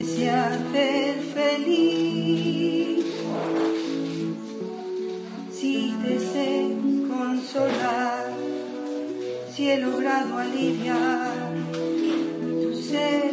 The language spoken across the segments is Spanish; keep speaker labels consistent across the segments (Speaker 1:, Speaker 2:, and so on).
Speaker 1: Se hace feliz si te sé consolar, si he logrado aliviar tu ser.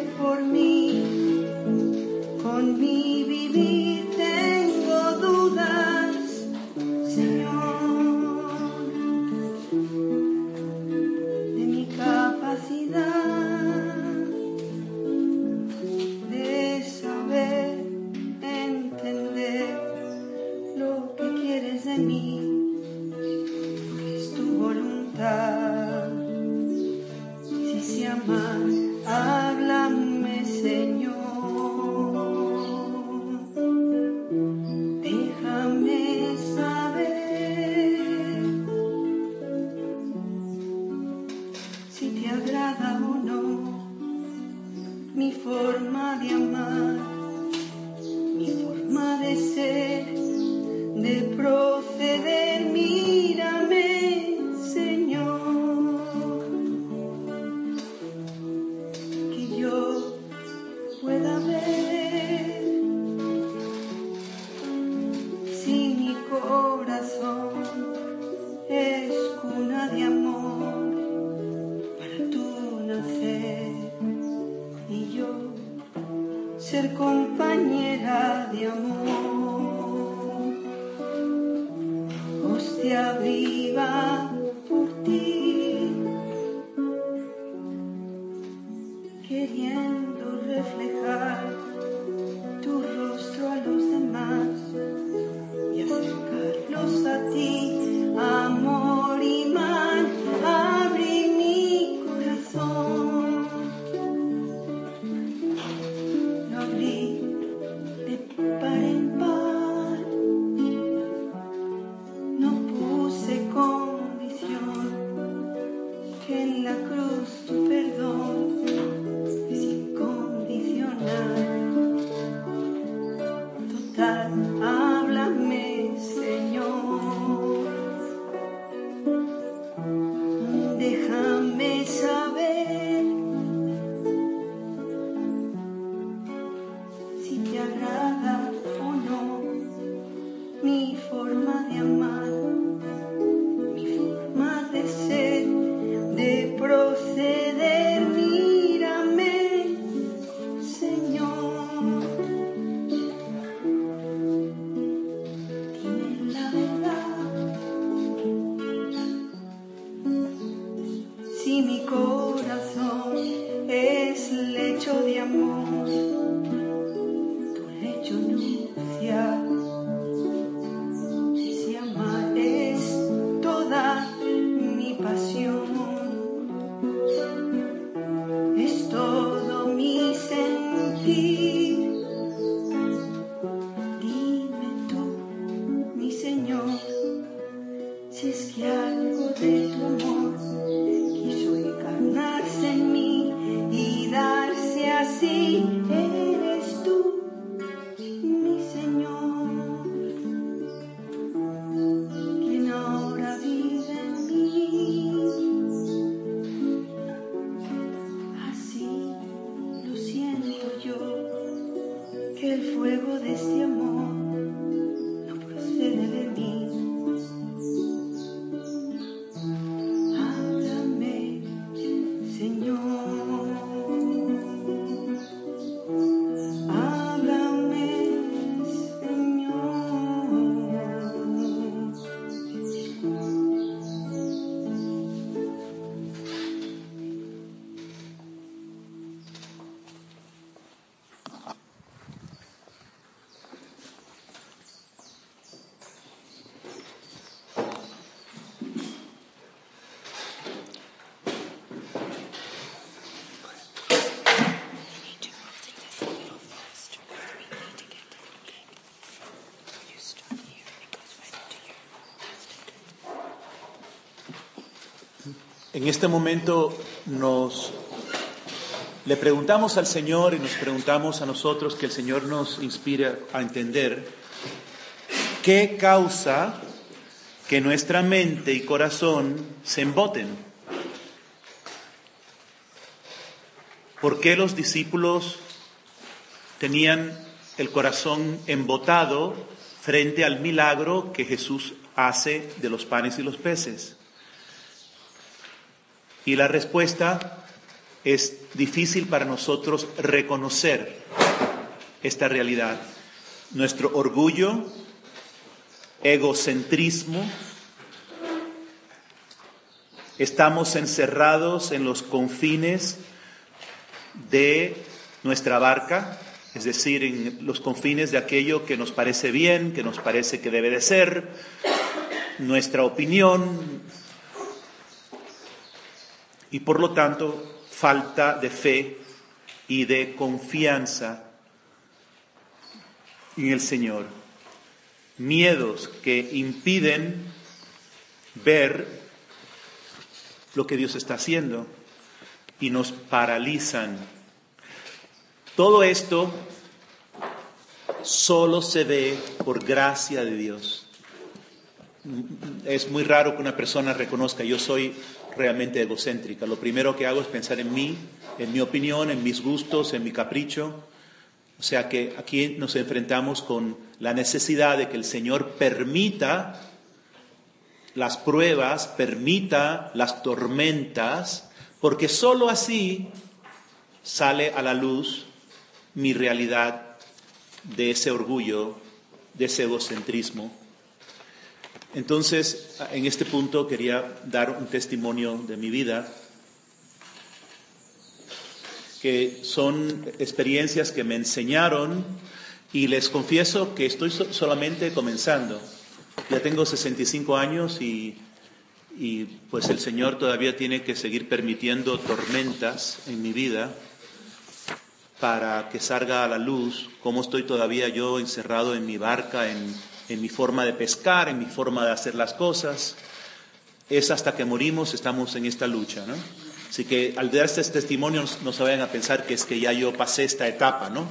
Speaker 1: queriendo reflejar En este
Speaker 2: momento nos le preguntamos al Señor y nos preguntamos a nosotros que el Señor nos inspire a entender qué causa que nuestra mente y corazón se emboten. ¿Por qué los discípulos tenían el corazón embotado frente al milagro que Jesús hace de los panes y los peces? Y la respuesta es difícil para nosotros reconocer esta realidad. Nuestro orgullo, egocentrismo, estamos encerrados en los confines de nuestra barca, es decir, en los confines de aquello que nos parece bien, que nos parece que debe de ser, nuestra opinión, y por lo tanto falta de fe y de confianza en el Señor. Miedos que impiden ver lo que Dios está haciendo y nos paralizan. Todo esto solo se ve por gracia de Dios. Es muy raro que una persona reconozca, yo soy realmente egocéntrica. Lo primero que hago es pensar en mí, en mi opinión, en mis gustos, en mi capricho. O sea que aquí nos enfrentamos con la necesidad de que el Señor permita las pruebas, permita las tormentas, porque sólo así sale a la luz mi realidad de ese orgullo, de ese egocentrismo. Entonces, en este punto quería dar un testimonio de mi vida, que son experiencias que me enseñaron y les confieso que estoy solamente comenzando. Ya tengo 65 años y, pues el Señor todavía tiene que seguir permitiendo tormentas en mi vida para que salga a la luz cómo estoy todavía yo encerrado en mi barca, en, en mi forma de pescar, en mi forma de hacer las cosas. Es hasta que morimos estamos en esta lucha, ¿no? Así que al dar estos testimonios no se vayan a pensar que es que ya yo pasé esta etapa, ¿no?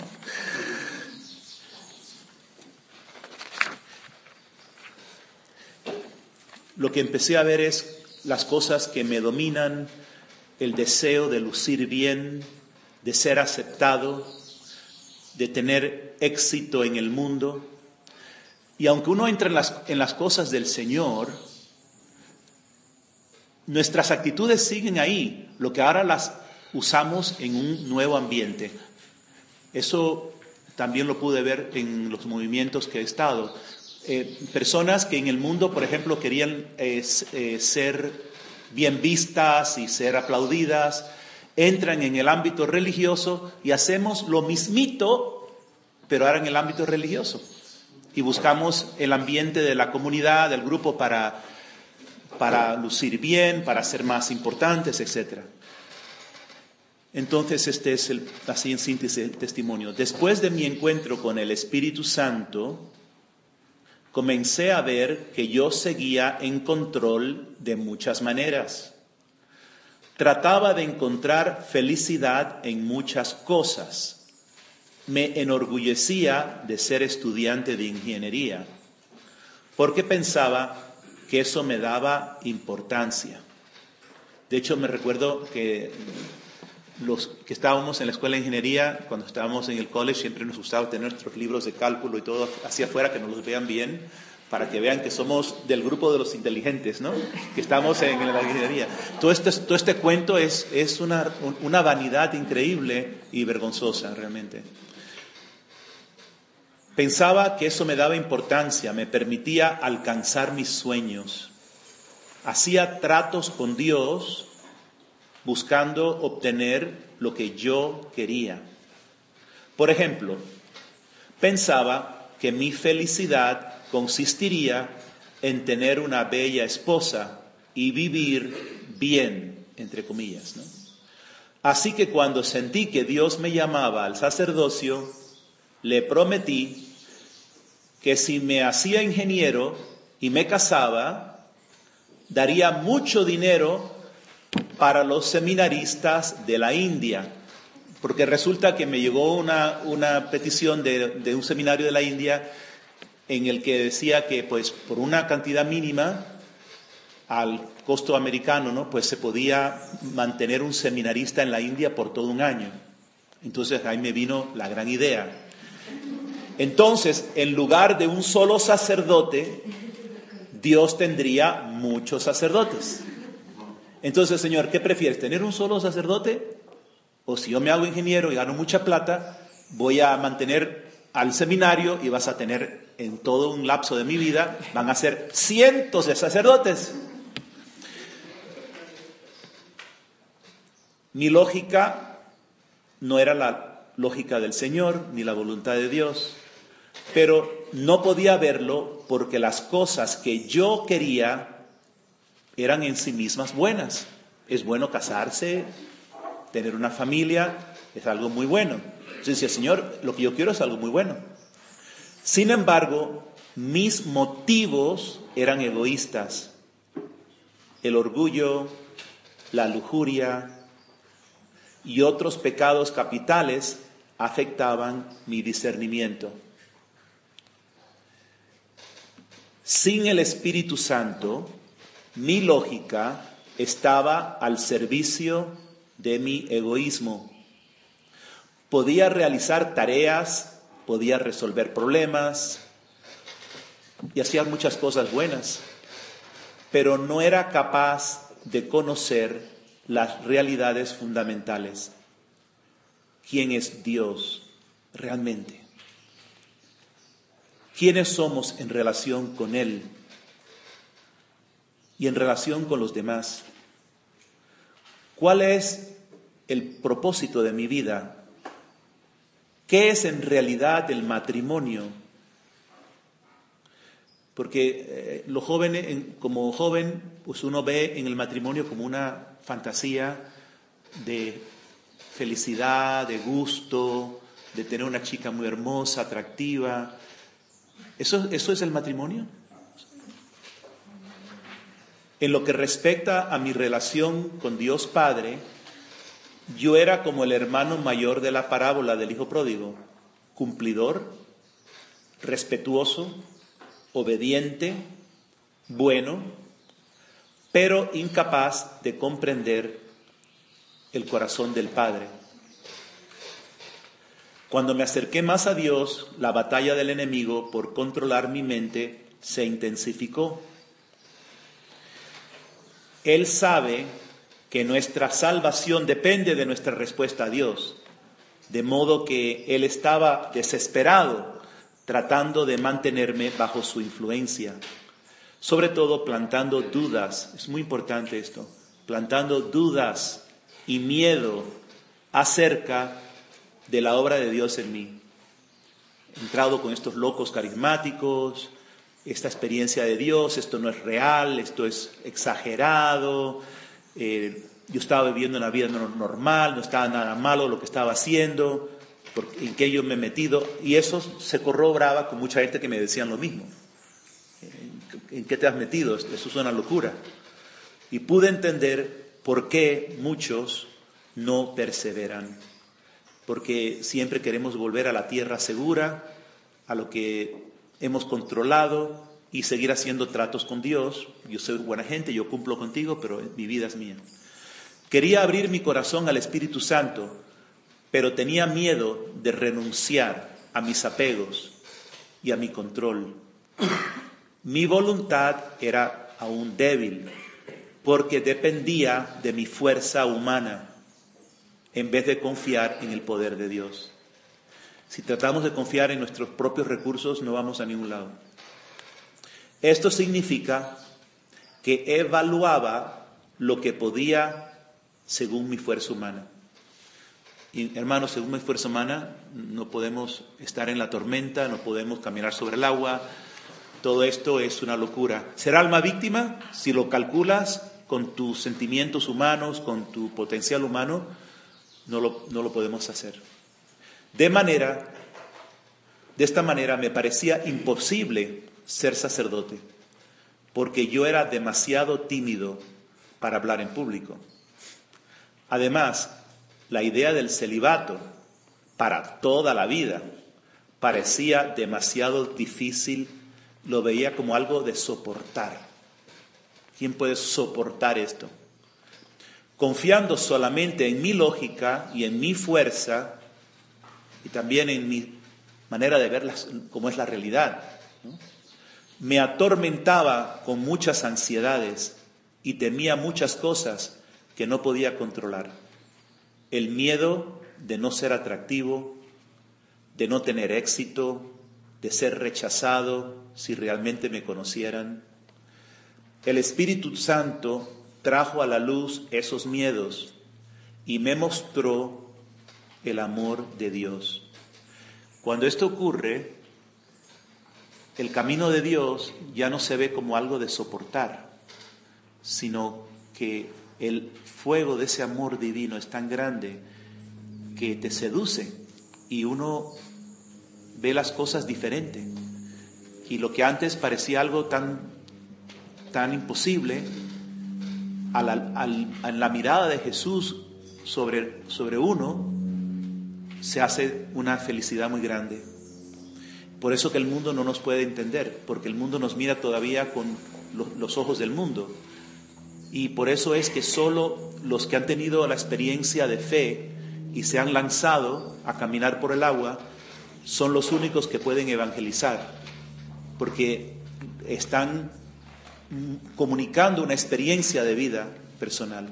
Speaker 2: Lo que empecé a ver es las cosas que me dominan, el deseo de lucir bien, de ser aceptado, de tener éxito en el mundo, y aunque uno entra en las, en las cosas del Señor, nuestras actitudes siguen ahí, lo que ahora las usamos en un nuevo ambiente. Eso también lo pude ver en los movimientos que he estado. Eh, personas que en el mundo, por ejemplo, querían eh, eh, ser bien vistas y ser aplaudidas, entran en el ámbito religioso y hacemos lo mismito, pero ahora en el ámbito religioso y buscamos el ambiente de la comunidad, del grupo para, para lucir bien, para ser más importantes, etc. Entonces, este es el, así en síntesis el testimonio. Después de mi encuentro con el Espíritu Santo, comencé a ver que yo seguía en control de muchas maneras. Trataba de encontrar felicidad en muchas cosas me enorgullecía de ser estudiante de ingeniería, porque pensaba que eso me daba importancia. De hecho, me recuerdo que los que estábamos en la escuela de ingeniería, cuando estábamos en el college, siempre nos gustaba tener nuestros libros de cálculo y todo hacia afuera, que nos los vean bien, para que vean que somos del grupo de los inteligentes, ¿no? Que estamos en la ingeniería. Todo este, todo este cuento es, es una, una vanidad increíble y vergonzosa, realmente. Pensaba que eso me daba importancia, me permitía alcanzar mis sueños. Hacía tratos con Dios buscando obtener lo que yo quería. Por ejemplo, pensaba que mi felicidad consistiría en tener una bella esposa y vivir bien, entre comillas. Así que cuando sentí que Dios me llamaba al sacerdocio, le prometí que si me hacía ingeniero y me casaba, daría mucho dinero para los seminaristas de la India. Porque resulta que me llegó una, una petición de, de, un seminario de la India en el que decía que pues por una cantidad mínima al costo americano, ¿no? Pues se podía mantener un seminarista en la India por todo un año. Entonces ahí me vino la gran idea. Entonces, en lugar de un solo sacerdote, Dios tendría muchos sacerdotes. Entonces, Señor, ¿qué prefieres? ¿Tener un solo sacerdote? O si yo me hago ingeniero y gano mucha plata, voy a mantener al seminario y vas a tener en todo un lapso de mi vida, van a ser cientos de sacerdotes. Mi lógica no era la lógica del Señor ni la voluntad de Dios, pero no podía verlo porque las cosas que yo quería eran en sí mismas buenas. Es bueno casarse, tener una familia, es algo muy bueno. Entonces decía, Señor, lo que yo quiero es algo muy bueno. Sin embargo, mis motivos eran egoístas. El orgullo, la lujuria y otros pecados capitales afectaban mi discernimiento. Sin el Espíritu Santo, mi lógica estaba al servicio de mi egoísmo. Podía realizar tareas, podía resolver problemas y hacía muchas cosas buenas, pero no era capaz de conocer las realidades fundamentales. ¿Quién es Dios realmente? ¿Quiénes somos en relación con Él y en relación con los demás? ¿Cuál es el propósito de mi vida? ¿Qué es en realidad el matrimonio? Porque eh, lo joven, como joven, pues uno ve en el matrimonio como una fantasía de felicidad, de gusto, de tener una chica muy hermosa, atractiva, ¿Eso, es el matrimonio? En lo que respecta a mi relación con Dios Padre, yo era como el hermano mayor de la parábola del Hijo Pródigo, cumplidor, respetuoso, obediente, bueno, pero incapaz de comprender el corazón del Padre. Cuando me acerqué más a Dios, la batalla del enemigo por controlar mi mente se intensificó. Él sabe que nuestra salvación depende de nuestra respuesta a Dios, de modo que Él estaba desesperado tratando de mantenerme bajo su influencia, sobre todo plantando dudas, es muy importante esto, plantando dudas y miedo acerca de la obra de Dios en mí. entrado con estos locos carismáticos, esta experiencia de Dios, esto no es real, esto es exagerado, eh, yo estaba viviendo una vida normal, no estaba nada malo lo que estaba haciendo, en que yo me he metido, y eso se corroboraba con mucha gente que me decían lo mismo. ¿En qué te has metido? Eso es una locura. Y pude entender por qué muchos no perseveran porque siempre queremos volver a la tierra segura, a lo que hemos controlado y seguir haciendo tratos con Dios. Yo soy buena gente, yo cumplo contigo, pero mi vida es mía. Quería abrir mi corazón al Espíritu Santo, pero tenía miedo de renunciar a mis apegos y a mi control. Mi voluntad era aún débil, porque dependía de mi fuerza humana en vez de confiar en el poder de Dios. Si tratamos de confiar en nuestros propios recursos, no vamos a ningún lado. Esto significa que evaluaba lo que podía según mi fuerza humana. Y hermanos, según mi fuerza humana, no podemos estar en la tormenta, no podemos caminar sobre el agua. Todo esto es una locura. ¿Será alma víctima? Si lo calculas con tus sentimientos humanos, con tu potencial humano, no lo, podemos hacer. De manera, de esta manera me parecía imposible ser sacerdote, porque yo era demasiado tímido para hablar en público. Además, la idea del celibato para toda la vida parecía demasiado difícil, lo veía como algo de soportar. ¿Quién puede soportar esto? Confiando solamente en mi lógica y en mi fuerza, y también en mi manera de ver las, cómo es la realidad. Me atormentaba con muchas ansiedades y temía muchas cosas que no podía controlar. El miedo de no ser atractivo, de no tener éxito, de ser rechazado si realmente me conocieran. El Espíritu Santo trajo a la luz esos miedos y me mostró el amor de Dios. Cuando esto ocurre, el camino de Dios ya no se ve como algo de soportar, sino que el fuego de ese amor divino es tan grande que te seduce y uno ve las cosas diferente. Y lo que antes parecía algo tan, tan imposible, a la, la mirada de Jesús sobre, sobre uno, se hace una felicidad muy grande. Por eso que el mundo no nos puede entender, porque el mundo nos mira todavía con los ojos del mundo. Y por eso es que solo los que han tenido la experiencia de fe y se han lanzado a caminar por el agua son los únicos que pueden evangelizar, porque están comunicando una experiencia de vida personal.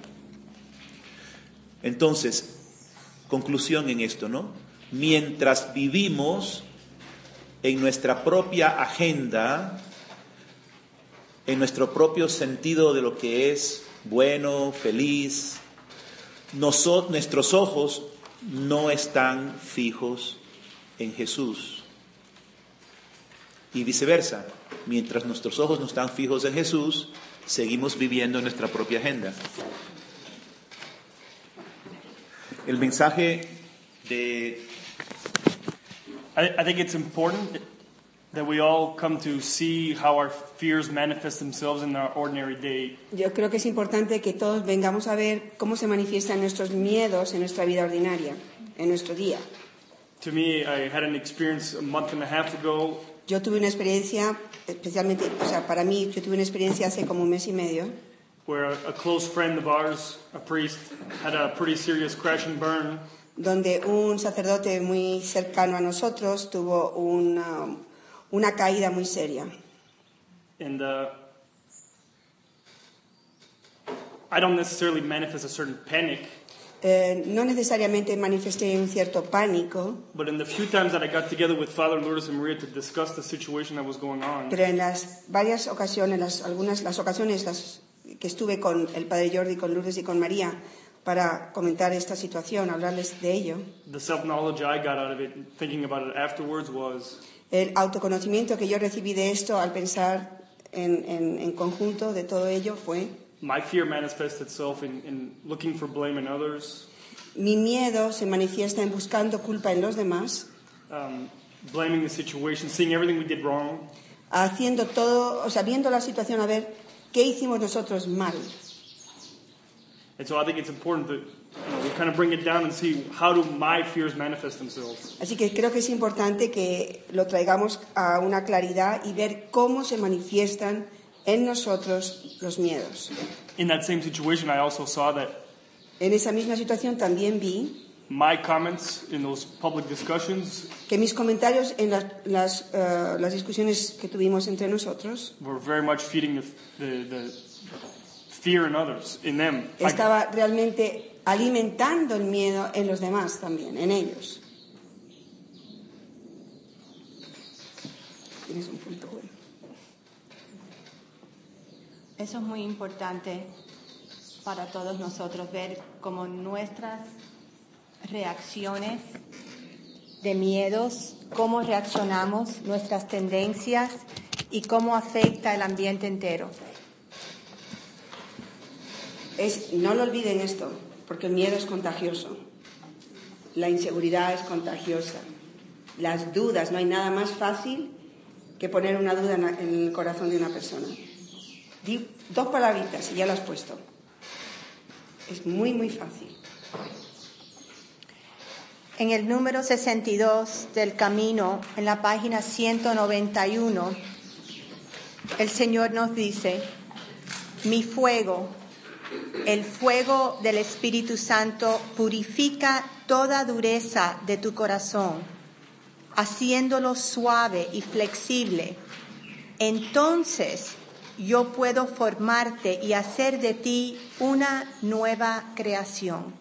Speaker 2: Entonces, conclusión en esto, ¿no? Mientras vivimos en nuestra propia agenda, en nuestro propio sentido de lo que es bueno, feliz, nuestros ojos no están fijos en Jesús. Y viceversa, mientras nuestros ojos no están fijos en Jesús, seguimos viviendo en nuestra propia agenda. El mensaje de
Speaker 3: I, I think it's important that we all come to see how our fears manifest themselves in our ordinary day.
Speaker 1: Yo creo que es importante que todos vengamos a ver cómo se manifiestan nuestros miedos en nuestra vida ordinaria, en nuestro día.
Speaker 3: To me, I had an experience a month and a half ago
Speaker 1: Yo tuve una experiencia, especialmente, o sea, para mí, yo tuve una experiencia hace como un mes y medio,
Speaker 3: where a, a close friend of ours, a priest, had a pretty serious crash and burn.
Speaker 1: donde un sacerdote muy cercano a nosotros tuvo una, una caída muy seria.
Speaker 3: And uh, I don't necessarily manifest a certain panic,
Speaker 1: Eh, no necesariamente manifesté un cierto pánico,
Speaker 3: but in the few times that I got together with Father Lourdes and Maria to discuss the situation that was going on,
Speaker 1: pero en las varias ocasiones, las, algunas las ocasiones las que estuve con el padre Jordi, con Lourdes y con María para comentar esta situación, hablarles de ello,
Speaker 3: the self knowledge I got out of it, and thinking about it afterwards, was
Speaker 1: el autoconocimiento que yo recibí de esto al pensar en, en- en conjunto de todo ello fue
Speaker 3: my fear manifests itself in, in looking for blame in others,
Speaker 1: mi miedo se manifiesta en buscando culpa en los demás,
Speaker 3: um, blaming the situation, seeing everything we did wrong,
Speaker 1: haciendo todo, o sea, viendo la situación a ver qué hicimos nosotros mal.
Speaker 3: And so I think it's important that you know, we kind of bring it down and see how do my fears manifest themselves.
Speaker 1: Así que creo que es importante que lo traigamos a una claridad y ver cómo se manifiestan en nosotros los miedos.
Speaker 3: In that same situation, I also saw that
Speaker 1: En esa misma situación también vi
Speaker 3: my comments in those public discussions
Speaker 1: que mis comentarios en las, las, eh, las discusiones que tuvimos entre nosotros
Speaker 3: were very much feeding the, the, the fear in others, in them. I-
Speaker 1: estaba realmente alimentando el miedo en los demás también, en ellos. Tienes un punto bueno.
Speaker 4: Eso es muy importante para todos nosotros ver cómo nuestras reacciones de miedos, cómo reaccionamos, nuestras tendencias y cómo afecta el ambiente entero.
Speaker 1: Es, no lo olviden esto, porque el miedo es contagioso. La inseguridad es contagiosa. Las dudas, no hay nada más fácil que poner una duda en, el corazón de una persona. Dos palabritas y ya lo has puesto. Es muy, muy fácil.
Speaker 4: En el número 62 del camino, en la página 191, el Señor nos dice, mi fuego el fuego del Espíritu Santo purifica toda dureza de tu corazón, haciéndolo suave y flexible. Entonces yo puedo formarte y hacer de ti una nueva creación.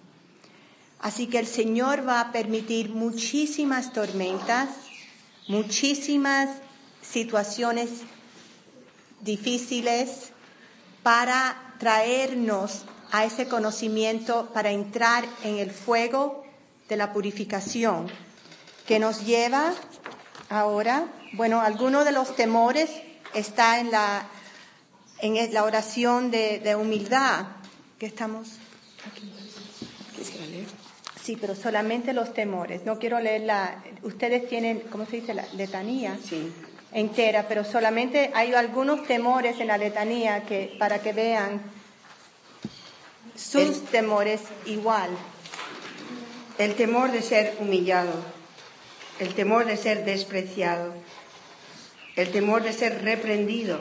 Speaker 4: Así que el Señor va a permitir muchísimas tormentas, muchísimas situaciones difíciles para traernos a ese conocimiento, para entrar en el fuego de la purificación, que nos lleva ahora, bueno, algunos de los temores está en la, en la oración de, de humildad, que estamos aquí.
Speaker 1: Quisiera leer.
Speaker 4: Sí, pero solamente los temores. No quiero leer la. Ustedes tienen, ¿cómo se dice? La letanía
Speaker 1: Sí.
Speaker 4: entera, pero solamente hay algunos temores en la letanía que para que vean sus
Speaker 1: El-
Speaker 4: temores igual.
Speaker 1: El temor de ser humillado, el temor de ser despreciado, el temor de ser reprendido,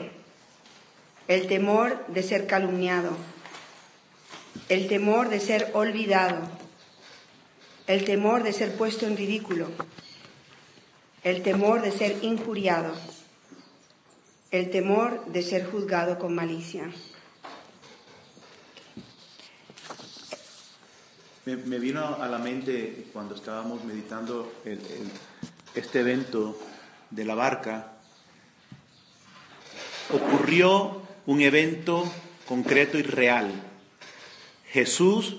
Speaker 1: el temor de ser calumniado, el temor de ser olvidado, el temor de ser puesto en ridículo, el temor de ser injuriado, el temor de ser juzgado con malicia.
Speaker 2: Me, vino a la mente cuando estábamos meditando este evento de la barca, ocurrió un evento concreto y real. Jesús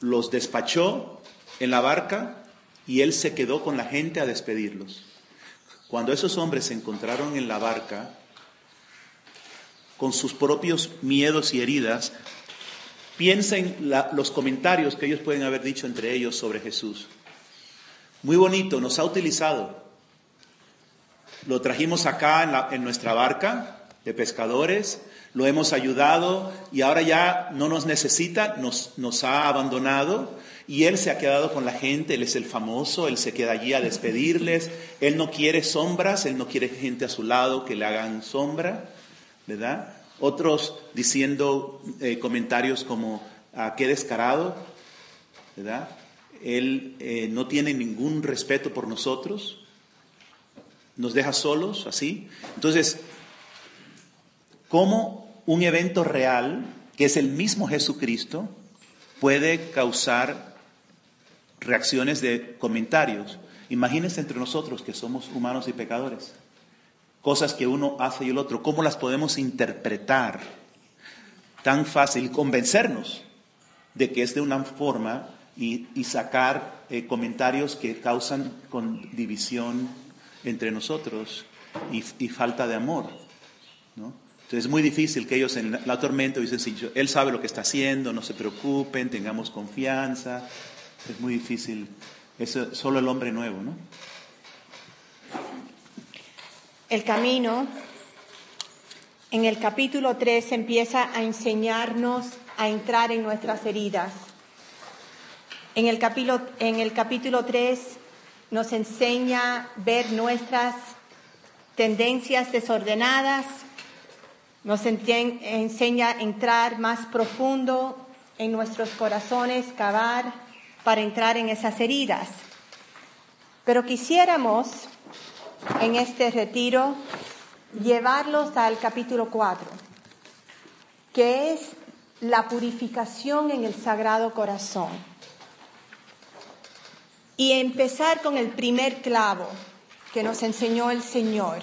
Speaker 2: los despachó en la barca y él se quedó con la gente a despedirlos. Cuando esos hombres se encontraron en la barca, con sus propios miedos y heridas, piensen la- los comentarios que ellos pueden haber dicho entre ellos sobre Jesús. Muy bonito, nos ha utilizado. Lo trajimos acá en, nuestra barca de pescadores, lo hemos ayudado y ahora ya no nos necesita, nos, nos ha abandonado y él se ha quedado con la gente, él es el famoso, él se queda allí a despedirles, él no quiere sombras, él no quiere gente a su lado que le hagan sombra, ¿verdad? Otros diciendo eh, comentarios como, ah, qué descarado, ¿verdad? Él eh, no tiene ningún respeto por nosotros, nos deja solos, así. Entonces, ¿cómo un evento real, que es el mismo Jesucristo, puede causar reacciones de comentarios? Imagínense entre nosotros que somos humanos y pecadores. Cosas que uno hace y el otro, ¿cómo las podemos interpretar? Tan fácil convencernos de que es de una forma y, sacar eh, comentarios que causan con división entre nosotros y, y falta de amor. ¿no? Entonces es muy difícil que ellos en la, tormenta dicen, sí, yo- él sabe lo que está haciendo, no se preocupen, tengamos confianza. Es muy difícil. Eso solo el hombre nuevo, ¿no?
Speaker 4: El camino en el capítulo 3 empieza a enseñarnos a entrar en nuestras heridas. En el capítulo, en el capítulo 3 nos enseña a ver nuestras tendencias desordenadas, nos enseña a entrar más profundo en nuestros corazones, cavar para entrar en esas heridas. Pero quisiéramos en este retiro llevarlos al capítulo 4, que es la purificación en el Sagrado Corazón. Y empezar con el primer clavo que nos enseñó el Señor,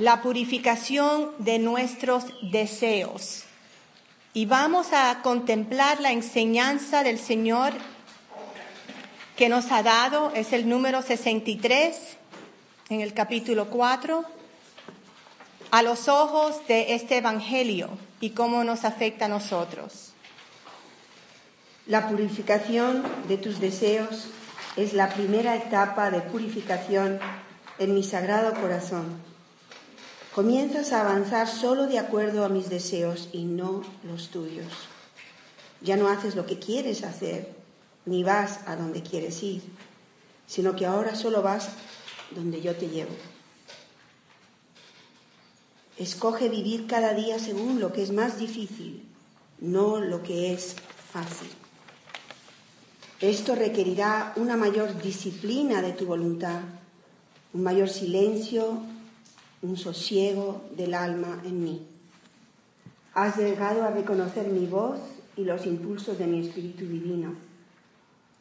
Speaker 4: la purificación de nuestros deseos. Y vamos a contemplar la enseñanza del Señor que nos ha dado, es el número 63 en el capítulo 4, a los ojos de este Evangelio y cómo nos afecta a nosotros.
Speaker 1: La purificación de tus deseos es la primera etapa de purificación en mi sagrado corazón. Comienzas a avanzar solo de acuerdo a mis deseos y no los tuyos. Ya no haces lo que quieres hacer, ni vas a donde quieres ir, sino que ahora solo vas donde yo te llevo. Escoge vivir cada día según lo que es más difícil, no lo que es fácil. Esto requerirá una mayor disciplina de tu voluntad, un mayor silencio, un sosiego del alma en mí. Has llegado a reconocer mi voz y los impulsos de mi espíritu divino.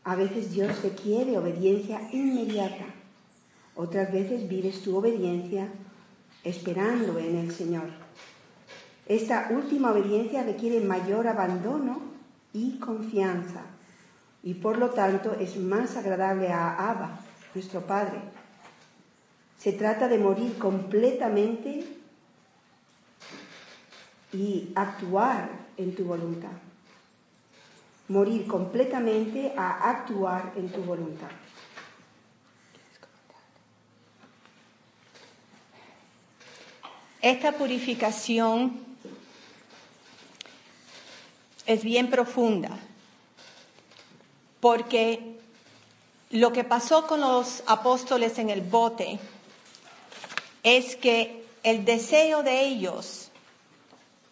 Speaker 1: A veces Dios requiere obediencia inmediata, otras veces vives tu obediencia esperando en el Señor. Esta última obediencia requiere mayor abandono y confianza y por lo tanto es más agradable a Abba, nuestro Padre. Se trata de morir completamente y actuar en tu voluntad. Morir completamente a actuar en tu voluntad.
Speaker 4: Esta purificación es bien profunda, porque lo que pasó con los apóstoles en el bote es que el deseo de ellos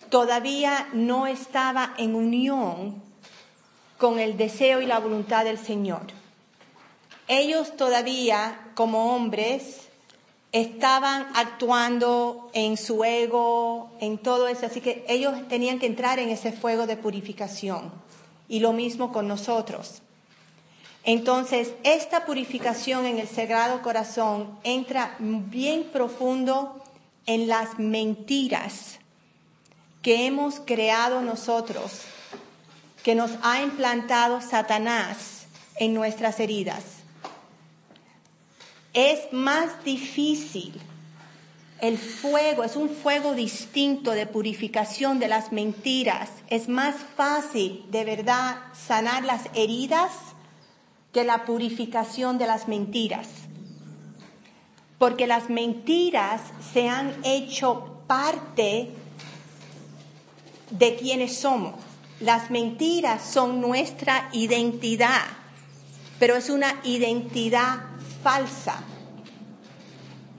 Speaker 4: todavía no estaba en unión con el deseo y la voluntad del Señor. Ellos todavía, como hombres, estaban actuando en su ego, en todo eso, así que ellos tenían que entrar en ese fuego de purificación. Y lo mismo con nosotros. Entonces, esta purificación en el Sagrado Corazón entra bien profundo en las mentiras que hemos creado nosotros, que nos ha implantado Satanás en nuestras heridas. Es más difícil el fuego, es un fuego distinto de purificación de las mentiras. Es más fácil de verdad sanar las heridas que la purificación de las mentiras. Porque las mentiras se han hecho parte de quienes somos. Las mentiras son nuestra identidad, pero es una identidad falsa.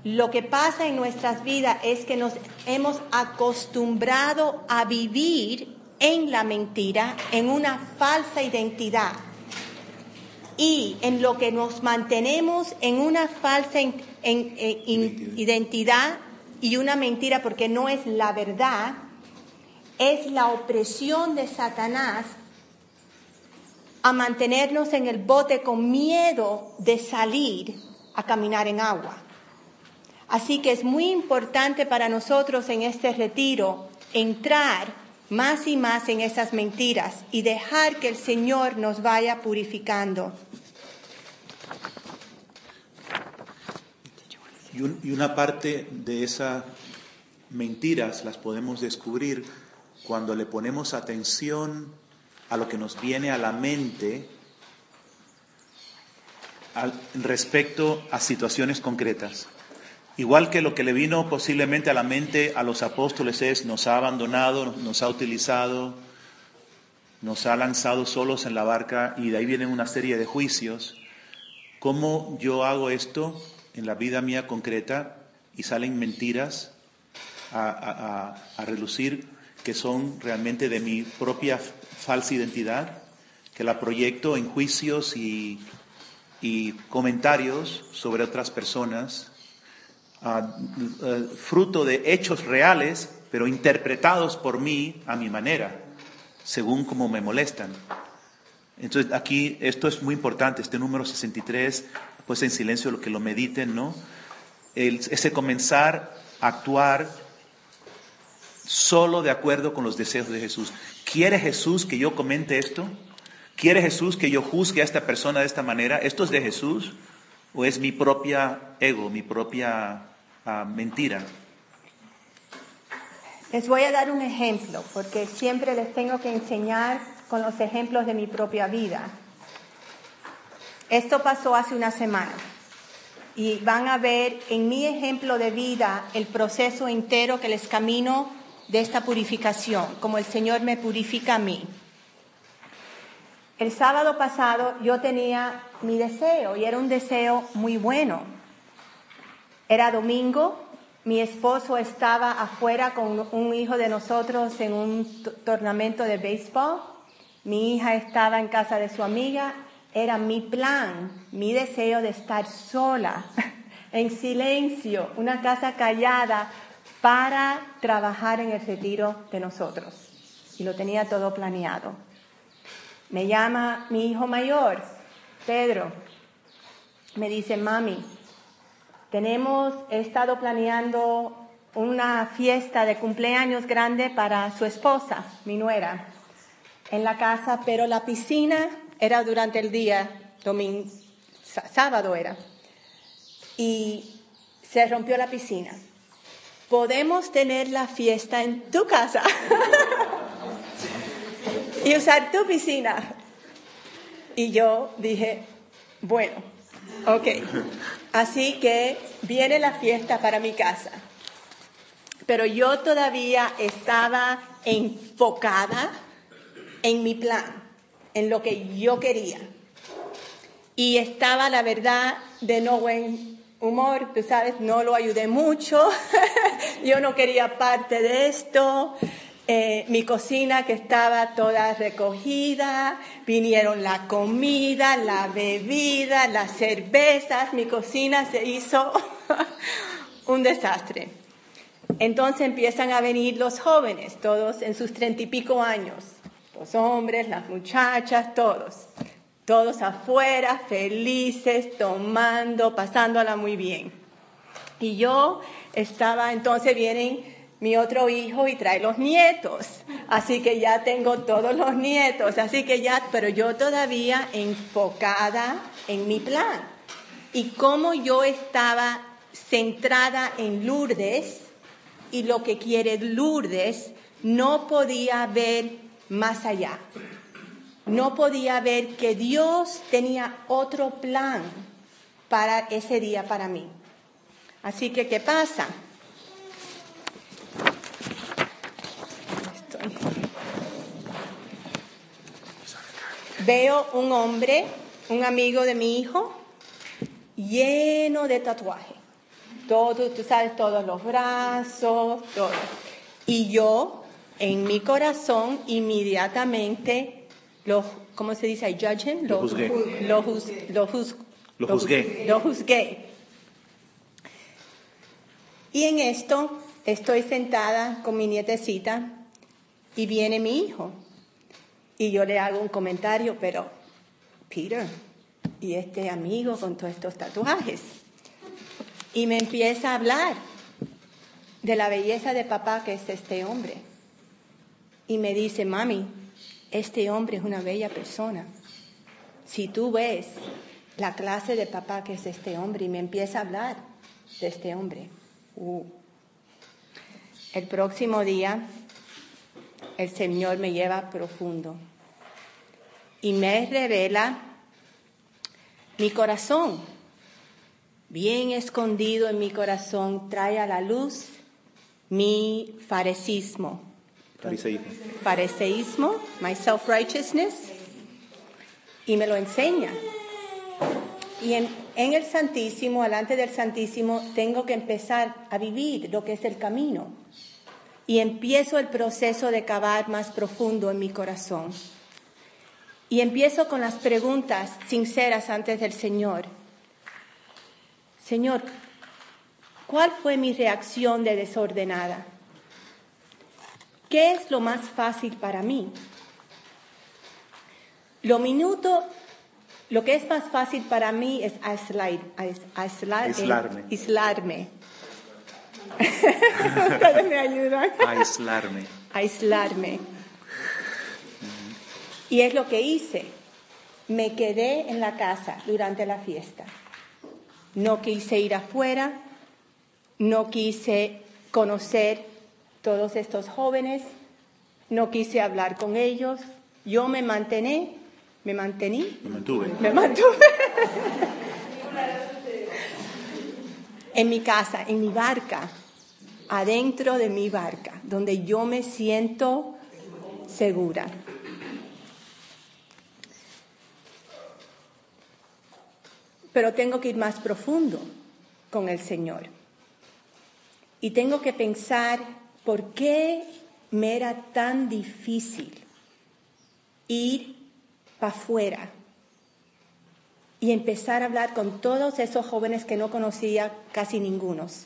Speaker 4: Lo que pasa en nuestras vidas es que nos hemos acostumbrado a vivir en la mentira, en una falsa identidad. Y en lo que nos mantenemos en una falsa identidad y una mentira porque no es la verdad, es la opresión de Satanás a mantenernos en el bote con miedo de salir a caminar en agua. Así que es muy importante para nosotros en este retiro entrar más y más en esas mentiras y dejar que el Señor nos vaya purificando.
Speaker 2: Y, una parte de esas mentiras las podemos descubrir cuando le ponemos atención a lo que nos viene a la mente respecto a situaciones concretas. Igual que lo que le vino posiblemente a la mente a los apóstoles es, nos ha abandonado, nos ha utilizado, nos ha lanzado solos en la barca y de ahí vienen una serie de juicios. ¿Cómo yo hago esto en la vida mía concreta y salen mentiras a, a relucir que son realmente de mi propia falsa identidad, que la proyecto en juicios y, comentarios sobre otras personas, ah, eh, fruto de hechos reales, pero interpretados por mí a mi manera, según como me molestan. Entonces aquí esto es muy importante, este número 63, pues en silencio lo que lo mediten, ¿no? ese comenzar a actuar solo de acuerdo con los deseos de Jesús. ¿Quiere Jesús que yo comente esto? ¿Quiere Jesús que yo juzgue a esta persona de esta manera? ¿Esto es de Jesús o es mi propia ego, mi propia ah, mentira?
Speaker 4: Les voy a dar un ejemplo, porque siempre les tengo que enseñar con los ejemplos de mi propia vida. Esto pasó hace una semana y van a ver en mi ejemplo de vida el proceso entero que les camino de esta purificación, como el Señor me purifica a mí. El sábado pasado yo tenía mi deseo y era un deseo muy bueno. Era domingo, Mi esposo estaba afuera con un hijo de nosotros en un tornamento de béisbol. Mi hija estaba en casa de su amiga. Era mi plan, mi deseo de estar sola, en silencio, una casa callada para trabajar en el retiro de nosotros. Y lo tenía todo planeado. Me llama mi hijo mayor, Pedro. Me dice, mami, tenemos, he estado planeando una fiesta de cumpleaños grande para su esposa, mi nuera, en la casa, pero la piscina era durante el día, domingo, sábado era, y se rompió la piscina. Podemos tener la fiesta en tu casa y usar tu piscina. Y yo dije, bueno, ok. Así que viene la fiesta para mi casa. Pero yo todavía estaba enfocada en mi plan, en lo que yo quería. Y estaba, la verdad, de no buen humor, tú sabes, no lo ayudé mucho. yo no quería parte de esto. Eh, mi cocina que estaba toda recogida, vinieron la comida, la bebida, las cervezas, mi cocina se hizo un desastre. Entonces empiezan a venir los jóvenes, todos en sus treinta y pico años, los hombres, las muchachas, todos, todos afuera, felices, tomando, pasándola muy bien. Y yo estaba, entonces vienen mi otro hijo y trae los nietos. Así que ya tengo todos los nietos. Así que ya, pero yo todavía enfocada en mi plan. Y como yo estaba centrada en Lourdes y lo que quiere Lourdes, no podía ver más allá. No podía ver que Dios tenía otro plan para ese día para mí. Así que, ¿qué pasa? Veo un hombre, un amigo de mi hijo, lleno de tatuaje. Todo, tú sabes, todos los brazos, todo. Y yo, en mi corazón, inmediatamente, lo, ¿cómo se dice? I judge him?
Speaker 2: Lo juzgué.
Speaker 4: Lo, juz- lo juz-
Speaker 2: Lo
Speaker 4: lo
Speaker 2: juzgué.
Speaker 4: Lo juzgué. Y en esto estoy sentada con mi nietecita y viene mi hijo. Y yo le hago un comentario, pero, Peter, ¿y este amigo con todos estos tatuajes? Y me empieza a hablar de la belleza de papá que es este hombre. Y me dice, mami, este hombre es una bella persona. Si tú ves la clase de papá que es este hombre, y me empieza a hablar de este hombre. Uh. El próximo día, el Señor me lleva profundo y me revela mi corazón. Bien escondido en mi corazón, trae a la luz mi fariseísmo.
Speaker 2: Fariseísmo.
Speaker 4: Fariseísmo, my self-righteousness, y me lo enseña. Y en, en el Santísimo, delante del Santísimo, tengo que empezar a vivir lo que es el camino. Y empiezo el proceso de cavar más profundo en mi corazón. Y empiezo con las preguntas sinceras antes del Señor. Señor, ¿cuál fue mi reacción de desordenada? ¿Qué es lo más fácil para mí? Lo minuto, lo que es más fácil para mí es aislar, ais- aislar- eh,
Speaker 2: Aislarme.
Speaker 4: aislarme. Ustedes me ayudan
Speaker 2: Aislarme.
Speaker 4: aislarme. Y es lo que hice. Me quedé en la casa durante la fiesta. No quise ir afuera, no quise conocer todos estos jóvenes, no quise hablar con ellos. Yo me mantené, me mantení,
Speaker 2: Me mantuve.
Speaker 4: me mantuve en mi casa, en mi barca, adentro de mi barca, donde yo me siento segura. Pero tengo que ir más profundo con el Señor. y tengo que pensar por qué me era tan difícil ir para afuera y empezar a hablar con todos esos jóvenes que no conocía casi ningunos.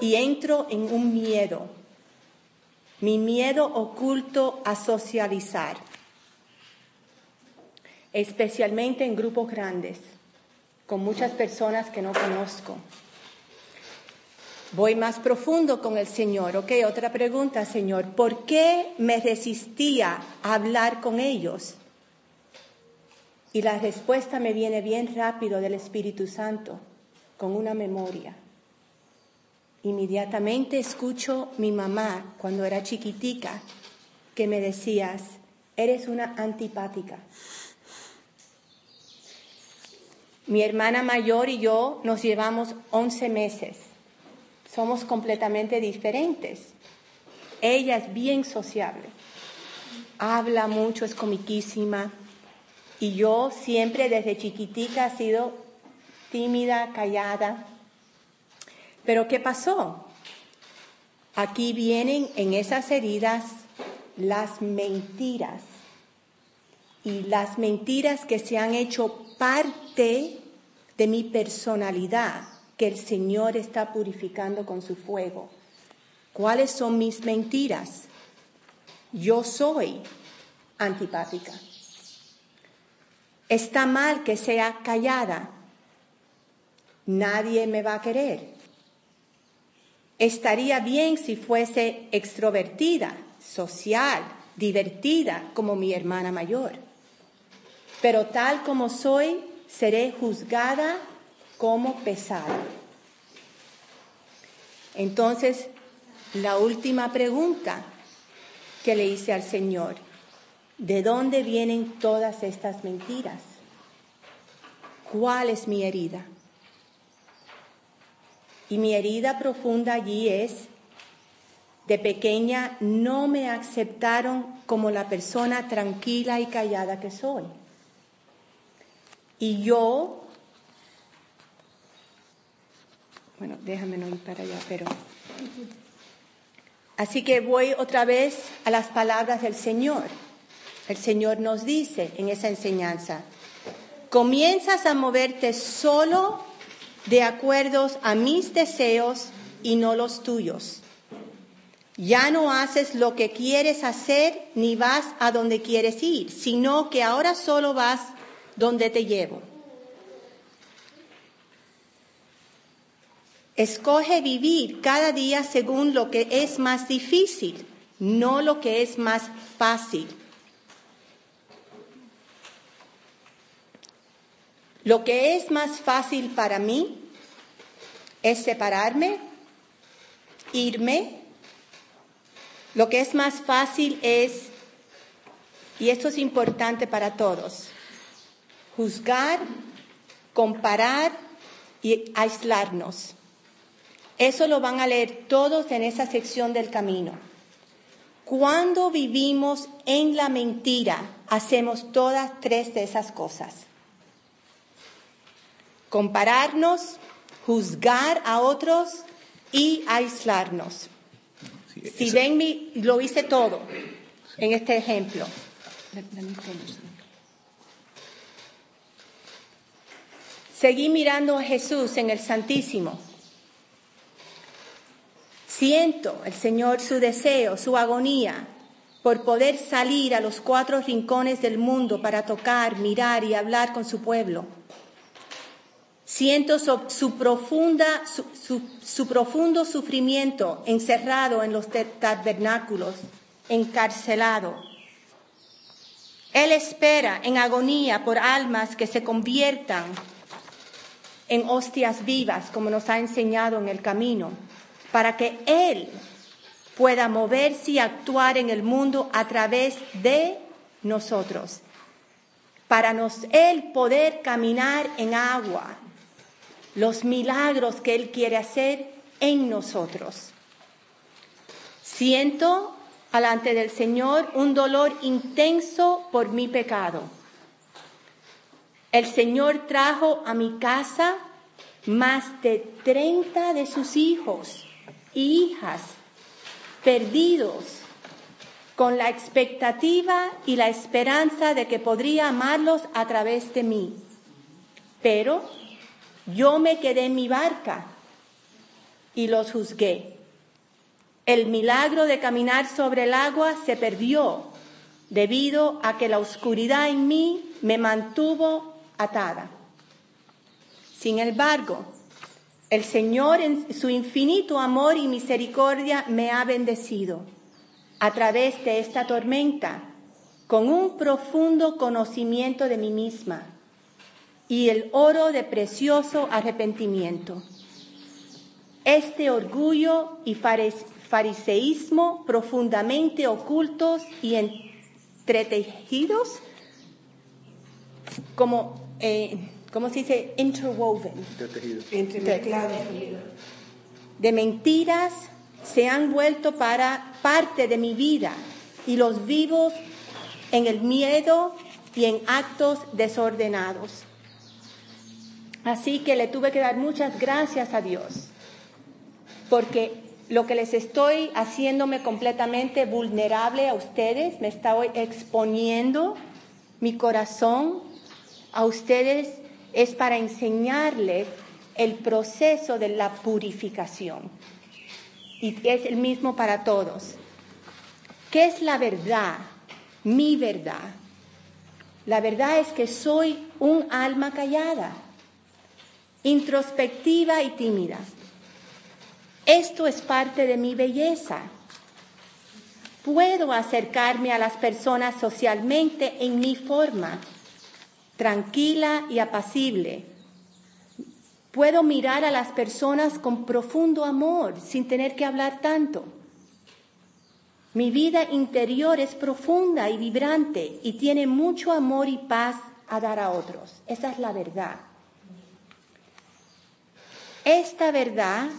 Speaker 4: Y entro en un miedo, mi miedo oculto a socializar, especialmente en grupos grandes, con muchas personas que no conozco. Voy más profundo con el Señor. Ok, otra pregunta, Señor. ¿Por qué me resistía a hablar con ellos? Y la respuesta me viene bien rápido del Espíritu Santo, con una memoria. Inmediatamente escucho mi mamá cuando era chiquitica que me decías, eres una antipática. Mi hermana mayor y yo nos llevamos 11 meses. Somos completamente diferentes. Ella es bien sociable. Habla mucho, es comiquísima, y yo siempre desde chiquitica he sido tímida, callada. Pero ¿qué pasó? Aquí vienen en esas heridas las mentiras. Y las mentiras que se han hecho parte de mi personalidad que el Señor está purificando con su fuego. ¿Cuáles son mis mentiras? Yo soy antipática. Está mal que sea callada. Nadie me va a querer. Estaría bien si fuese extrovertida, social, divertida como mi hermana mayor. Pero tal como soy, seré juzgada como pesada. Entonces, la última pregunta que le hice al Señor, ¿De dónde vienen todas estas mentiras? ¿Cuál es mi herida? Y mi herida profunda allí es, de pequeña no me aceptaron como la persona tranquila y callada que soy. Y yo, bueno, déjame no ir para allá, pero... Así que voy otra vez a las palabras del Señor. El Señor nos dice en esa enseñanza, comienzas a moverte solo de acuerdo a mis deseos y no los tuyos. Ya no haces lo que quieres hacer ni vas a donde quieres ir, sino que ahora solo vas donde te llevo. Escoge vivir cada día según lo que es más difícil, no lo que es más fácil. Lo que es más fácil para mí es separarme, irme. Lo que es más fácil es, y esto es importante para todos, juzgar, comparar y aislarnos. Eso lo van a leer todos en esa sección del camino. Cuando vivimos en la mentira, hacemos todas tres de esas cosas compararnos, juzgar a otros y aislarnos. si ven, mi, lo hice todo en este ejemplo. Seguí mirando a Jesús en el Santísimo. Siento el Señor su deseo, su agonía por poder salir a los cuatro rincones del mundo para tocar, mirar y hablar con su pueblo. Siento su, profunda, su, profundo sufrimiento encerrado en los tabernáculos, encarcelado. Él espera en agonía por almas que se conviertan en hostias vivas, como nos ha enseñado en el camino, para que Él pueda moverse y actuar en el mundo a través de nosotros, para nos, Él poder caminar en agua, los milagros que Él quiere hacer en nosotros. Siento alante del Señor un dolor intenso por mi pecado. El Señor trajo a mi casa más de 30 de sus hijos hijas perdidos con la expectativa y la esperanza de que podría amarlos a través de mí. Pero yo me quedé en mi barca y los juzgué. El milagro de caminar sobre el agua se perdió debido a que la oscuridad en mí me mantuvo atada. Sin embargo, el Señor en su infinito amor y misericordia me ha bendecido a través de esta tormenta con un profundo conocimiento de mí misma y el oro de precioso arrepentimiento. Este orgullo y fariseísmo profundamente ocultos y entretejidos, como, eh, ¿cómo se dice? Interwoven.
Speaker 1: Entremezclados.
Speaker 4: De mentiras se han vuelto para parte de mi vida y los vivo en el miedo y en actos desordenados. Así que le tuve que dar muchas gracias a Dios, porque lo que les estoy haciéndome completamente vulnerable a ustedes, me estoy exponiendo mi corazón a ustedes, es para enseñarles el proceso de la purificación. Y es el mismo para todos. ¿Qué es la verdad? Mi verdad. La verdad es que soy un alma callada introspectiva y tímida. Esto es parte de mi belleza. Puedo acercarme a las personas socialmente en mi forma, tranquila y apacible. Puedo mirar a las personas con profundo amor sin tener que hablar tanto. Mi vida interior es profunda y vibrante y tiene mucho amor y paz a dar a otros. Esa es la verdad. Esta verdad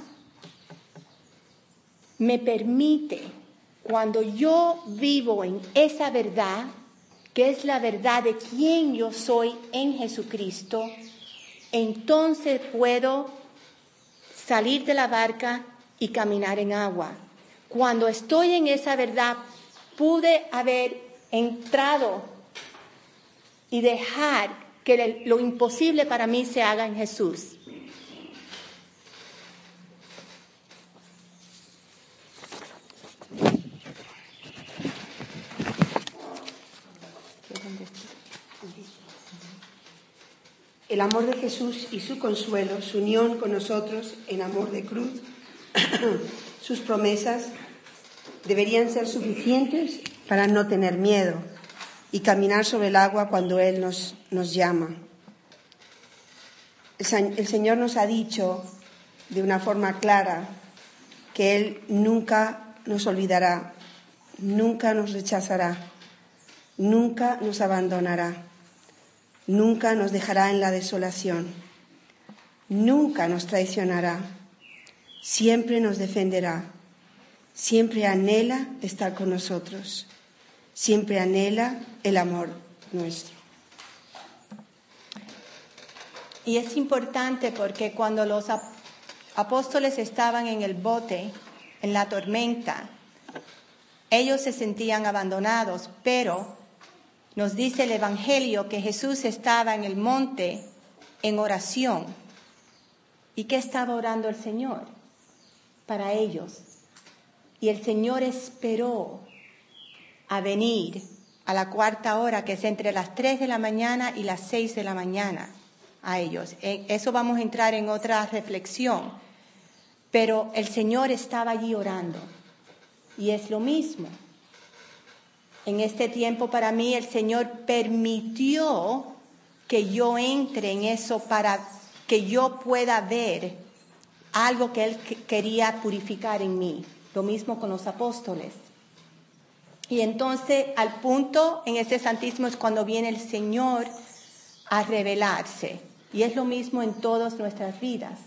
Speaker 4: me permite, cuando yo vivo en esa verdad, que es la verdad de quién yo soy en Jesucristo, entonces puedo salir de la barca y caminar en agua. Cuando estoy en esa verdad, pude haber entrado y dejar que lo imposible para mí se haga en Jesús.
Speaker 1: El amor de Jesús y su consuelo, su unión con nosotros en amor de cruz, sus promesas deberían ser suficientes para no tener miedo y caminar sobre el agua cuando Él nos, nos llama. El, el Señor nos ha dicho de una forma clara que Él nunca nos olvidará, nunca nos rechazará, nunca nos abandonará nunca nos dejará en la desolación, nunca nos traicionará, siempre nos defenderá, siempre anhela estar con nosotros, siempre anhela el amor nuestro.
Speaker 4: Y es importante porque cuando los apóstoles estaban en el bote, en la tormenta, ellos se sentían abandonados, pero nos dice el Evangelio que Jesús estaba en el monte en oración. ¿Y qué estaba orando el Señor? Para ellos. Y el Señor esperó a venir a la cuarta hora, que es entre las tres de la mañana y las seis de la mañana, a ellos. Eso vamos a entrar en otra reflexión. Pero el Señor estaba allí orando. Y es lo mismo. En este tiempo para mí el Señor permitió que yo entre en eso para que yo pueda ver algo que Él quería purificar en mí. Lo mismo con los apóstoles. Y entonces al punto en ese santísimo es cuando viene el Señor a revelarse. Y es lo mismo en todas nuestras vidas.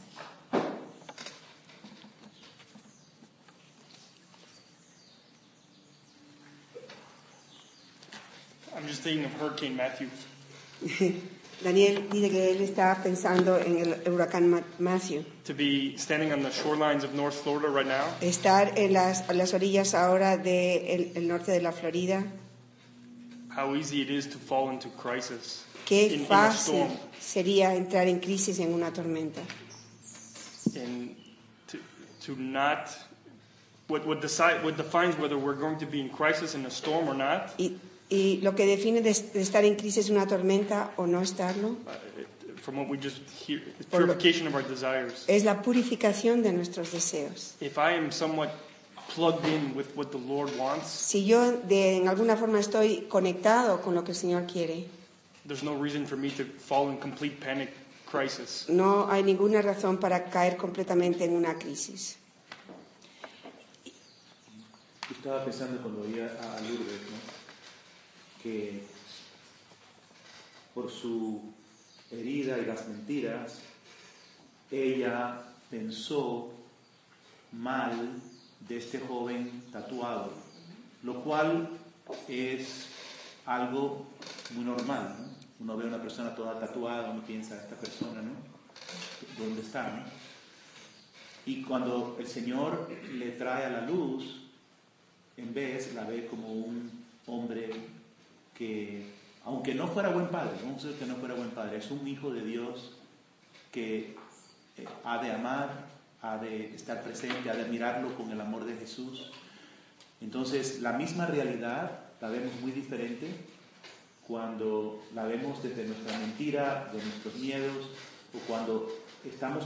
Speaker 3: I'm just thinking of Hurricane Matthew.
Speaker 1: Daniel dice que él está pensando en el huracán Ma- Matthew.
Speaker 3: to be standing on the shorelines of North Florida right now,
Speaker 1: Estar en las, a las orillas ahora del el norte de la Florida.
Speaker 3: how easy it is to fall into crisis
Speaker 1: Qué
Speaker 3: in, in a
Speaker 1: fácil
Speaker 3: storm,
Speaker 1: sería entrar en crisis en una tormenta.
Speaker 3: and to, to not. What, what, decide, what defines whether we're going to be in crisis in a storm or not,
Speaker 1: Y, y lo que define de, de estar en crisis una tormenta o no estarlo
Speaker 3: uh, from what we just hear, purification of our desires.
Speaker 1: es la purificación de nuestros deseos.
Speaker 3: If I am somewhat plugged in with what the Lord wants,
Speaker 1: Si yo de, en alguna forma estoy conectado con lo que el Señor quiere,
Speaker 3: there's no reason for me to fall in complete panic crisis.
Speaker 1: no hay ninguna razón para caer completamente en una crisis.
Speaker 2: Yo estaba pensando cuando oía a Lourdes, ¿no? Que por su herida y las mentiras, ella pensó mal de este joven tatuado, lo cual es algo muy normal. ¿no? Uno ve a una persona toda tatuada, uno piensa, esta persona, ¿no? ¿Dónde está? Y cuando el Señor le trae a la luz, en vez la ve como un hombre que, aunque no fuera buen padre, vamos a decir que no fuera buen padre, es un hijo de Dios que eh, ha de amar, ha de estar presente, ha de mirarlo con el amor de Jesús. Entonces, la misma realidad la vemos muy diferente cuando la vemos desde nuestra mentira, de nuestros miedos, o cuando estamos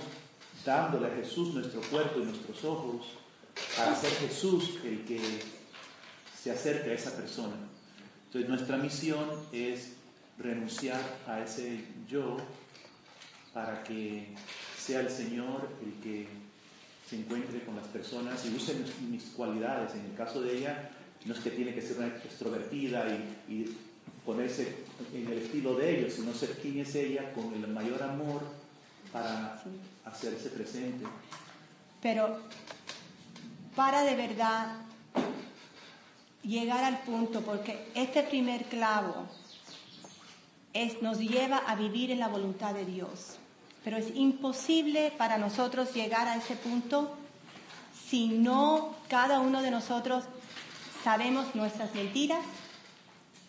Speaker 2: dándole a Jesús nuestro cuerpo y nuestros ojos para ser Jesús el que se acerque a esa persona. Entonces nuestra misión es renunciar a ese yo para que sea el Señor el que se encuentre con las personas y use mis, mis cualidades. En el caso de ella, no es que tiene que ser una extrovertida y, y ponerse en el estilo de ellos, sino ser quien es ella con el mayor amor para hacerse presente.
Speaker 4: Pero para de verdad llegar al punto, porque este primer clavo es, nos lleva a vivir en la voluntad de Dios. Pero es imposible para nosotros llegar a ese punto si no cada uno de nosotros sabemos nuestras mentiras,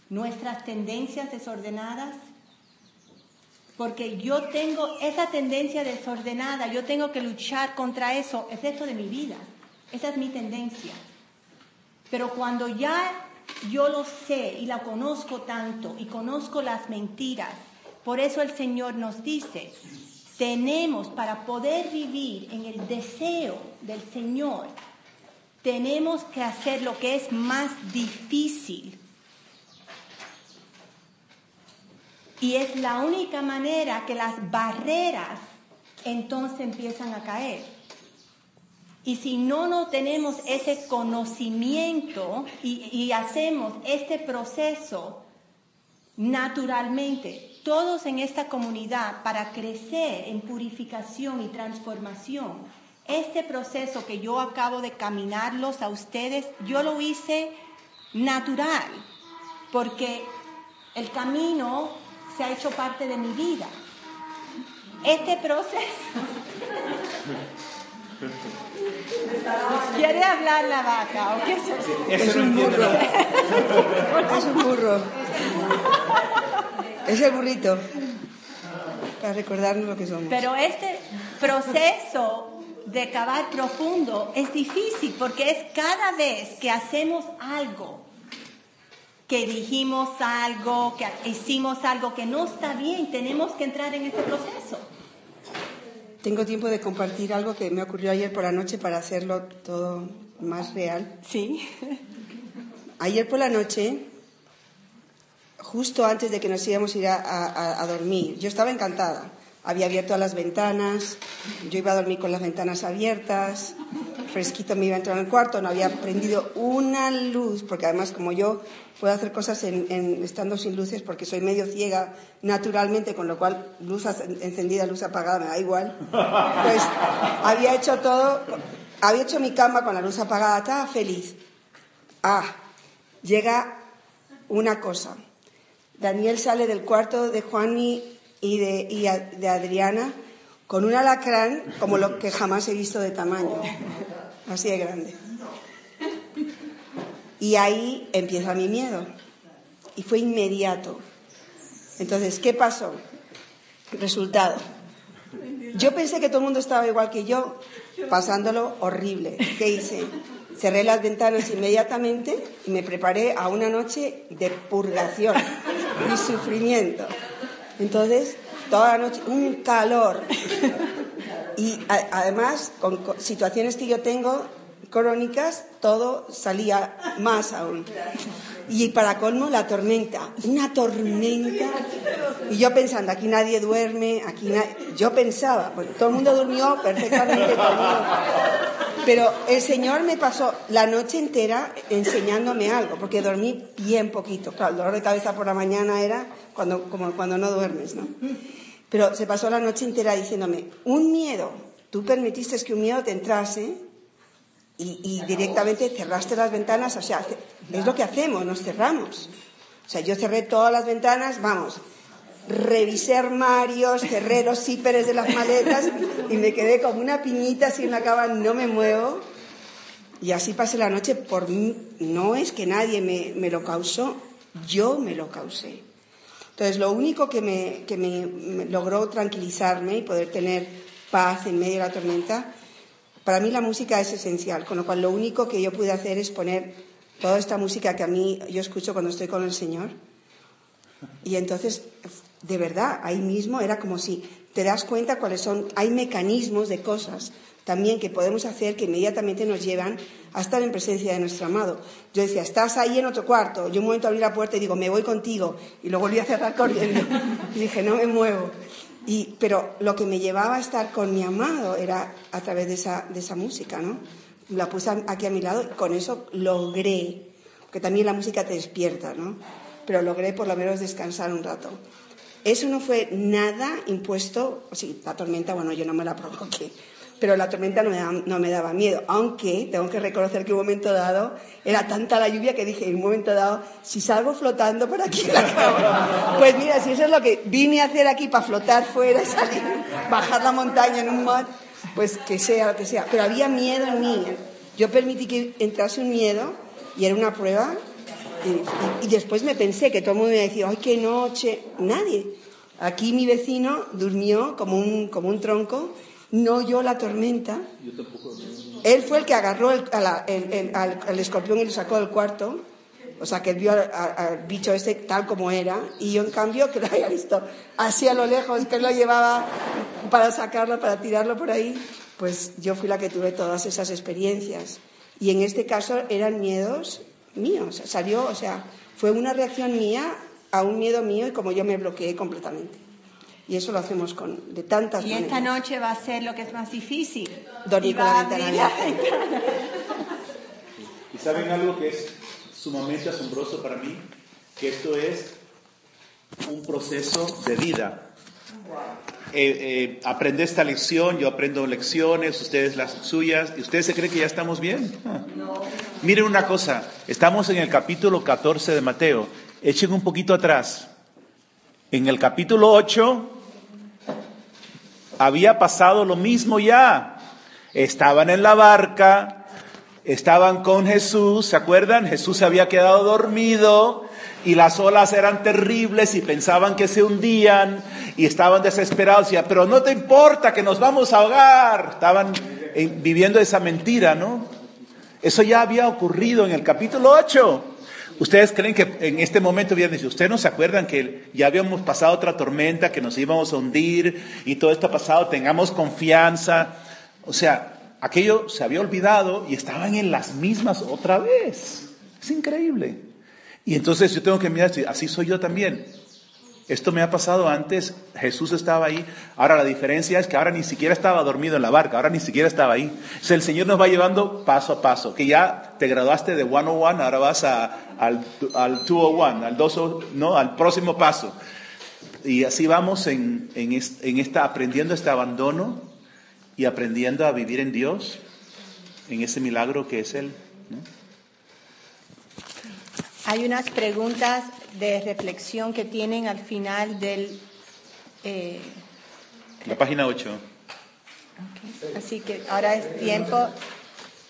Speaker 4: nuestras tendencias desordenadas, porque yo tengo esa tendencia desordenada, yo tengo que luchar contra eso el resto de mi vida. Esa es mi tendencia. Pero cuando ya yo lo sé y la conozco tanto y conozco las mentiras, por eso el Señor nos dice, tenemos para poder vivir en el deseo del Señor, tenemos que hacer lo que es más difícil. Y es la única manera que las barreras entonces empiezan a caer. Y si no, no tenemos ese conocimiento y, y hacemos este proceso naturalmente, todos en esta comunidad, para crecer en purificación y transformación, este proceso que yo acabo de caminarlos a ustedes, yo lo hice natural, porque el camino se ha hecho parte de mi vida. Este proceso... ¿Quiere hablar la vaca o qué es eso?
Speaker 2: Entiende nada.
Speaker 1: Es un burro. Es el burrito. Para recordarnos lo que somos.
Speaker 4: Pero este proceso de cavar profundo es difícil porque es cada vez que hacemos algo, que dijimos algo, que hicimos algo que no está bien, tenemos que entrar en ese proceso.
Speaker 1: Tengo tiempo de compartir algo que me ocurrió ayer por la noche para hacerlo todo más real.
Speaker 4: Sí.
Speaker 1: Ayer por la noche, justo antes de que nos íbamos a ir a, a- a dormir, yo estaba encantada. Había abierto las ventanas, yo iba a dormir con las ventanas abiertas, fresquito me iba a entrar en el cuarto, no había prendido una luz, porque además como yo puedo hacer cosas en- en- estando sin luces, porque soy medio ciega naturalmente, con lo cual luz encendida, luz apagada, me da igual, pues había hecho todo, había hecho mi cama con la luz apagada, estaba feliz. Ah, llega una cosa. Daniel sale del cuarto de Juani y de, de Adriana con un alacrán como lo que jamás he visto de tamaño, así de grande. Y ahí empieza mi miedo. Y fue inmediato. Entonces, ¿qué pasó? Resultado. Yo pensé que todo el mundo estaba igual que yo, pasándolo horrible. ¿Qué hice? Cerré las ventanas inmediatamente y me preparé a una noche de purgación y sufrimiento. Entonces, toda la noche, un calor. Y a- además, con, co- situaciones que yo tengo crónicas, todo salía más aún. Y para colmo, la tormenta, una tormenta. Y yo pensando, aquí nadie duerme, aquí na- Yo pensaba, porque todo el mundo durmió perfectamente. Pero el Señor me pasó la noche entera enseñándome algo, porque dormí bien poquito. Claro, el dolor de cabeza por la mañana era cuando, como cuando no duermes, ¿no? Pero se pasó la noche entera diciéndome, un miedo, tú permitiste que un miedo te entrase y, y directamente cerraste las ventanas, o sea, es lo que hacemos, nos cerramos. O sea, yo cerré todas las ventanas, vamos, revisé armarios, cerré los zíperes de las maletas y me quedé como una piñita así en la cama, no me muevo. Y así pasé la noche por mí. No es que nadie me, me lo causó, yo me lo causé. Entonces, lo único que, me, que me- logró tranquilizarme y poder tener paz en medio de la tormenta, para mí la música es esencial, con lo cual lo único que yo pude hacer es poner toda esta música que a mí yo escucho cuando estoy con el Señor. Y entonces, de verdad, ahí mismo era como si te das cuenta cuáles son, hay mecanismos de cosas también que podemos hacer que inmediatamente nos llevan a estar en presencia de nuestro amado. Yo decía, estás ahí en otro cuarto. Yo un momento abrí la puerta y digo, me voy contigo. Y lo volví a cerrar corriendo. Y dije, no me muevo. Y, pero lo que me llevaba a estar con mi amado era a través de esa, de esa música, ¿no? La puse aquí a mi lado y con eso logré, porque también la música te despierta, ¿no? Pero logré por lo menos descansar un rato. Eso no fue nada impuesto, o sí, la tormenta, bueno, yo no me la provoqué, pero la tormenta no me, daba, miedo, aunque tengo que reconocer que un momento dado era tanta la lluvia que dije, en un momento dado, si salgo flotando por aquí pues mira, si eso es lo que vine a hacer aquí para flotar fuera, salir, bajar la montaña en un mar, pues que sea lo que sea. Pero había miedo en mí. Yo permití que entrase un miedo y era una prueba y, después me pensé que todo el mundo me decía, ¡ay, qué noche! Nadie. Aquí mi vecino durmió como un, como un tronco, no oyó la tormenta. Él fue el que agarró el- a la- el- el- al, al escorpión y lo sacó del cuarto. O sea, que él vio al, bicho este tal como era. Y yo, en cambio, que lo había visto así a lo lejos, que él lo llevaba para sacarlo, para tirarlo por ahí, pues yo fui la que tuve todas esas experiencias. Y en este caso eran miedos míos. Salió, o sea, fue una reacción mía a un miedo mío y como yo me bloqueé completamente. Y eso lo hacemos con, de tantas
Speaker 4: Y
Speaker 1: maneras.
Speaker 4: esta noche va a ser lo que es más difícil.
Speaker 1: Dormir
Speaker 4: Y
Speaker 1: con
Speaker 4: va
Speaker 1: la
Speaker 4: a
Speaker 1: ventana abierta.
Speaker 2: ¿Y saben algo que es sumamente asombroso para mí? Que esto es un proceso de vida. Eh, eh, aprendí esta lección, yo aprendo lecciones, ustedes las suyas, y ustedes se creen que ya estamos bien. Ah. Miren una cosa, estamos en el capítulo 14 de Mateo, echen un poquito atrás. En el capítulo 8 había pasado lo mismo ya. Estaban en la barca, estaban con Jesús, ¿se acuerdan? Jesús se había quedado dormido y las olas eran terribles y pensaban que se hundían y estaban desesperados. Y, pero no te importa que nos vamos a ahogar. Estaban eh, viviendo esa mentira, ¿no? Eso ya había ocurrido en el capítulo 8. ¿Ustedes creen que en este momento habían dicho, ustedes no se acuerdan que ya habíamos pasado otra tormenta, que nos íbamos a hundir y todo esto ha pasado, tengamos confianza? O sea, aquello se había olvidado y estaban en las mismas otra vez. Es increíble. Y entonces yo tengo que mirar, así soy yo también. Esto me ha pasado antes, Jesús estaba ahí, ahora la diferencia es que ahora ni siquiera estaba dormido en la barca, ahora ni siquiera estaba ahí. O sea, el Señor nos va llevando paso a paso, que ya te graduaste de 101, ahora vas a, al, al 201, al, 20, no, al próximo paso. Y así vamos en, en, en esta, aprendiendo este abandono y aprendiendo a vivir en Dios, en ese milagro que es Él. ¿no?
Speaker 4: Hay unas preguntas de reflexión que tienen al final del Eh,
Speaker 2: La página 8.
Speaker 4: ok. Así que ahora es tiempo.
Speaker 2: Ah,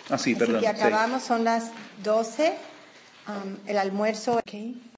Speaker 2: sí,
Speaker 4: Así
Speaker 2: perdón.
Speaker 4: que
Speaker 2: sí.
Speaker 4: acabamos, son las 12. um, el almuerzo. ok.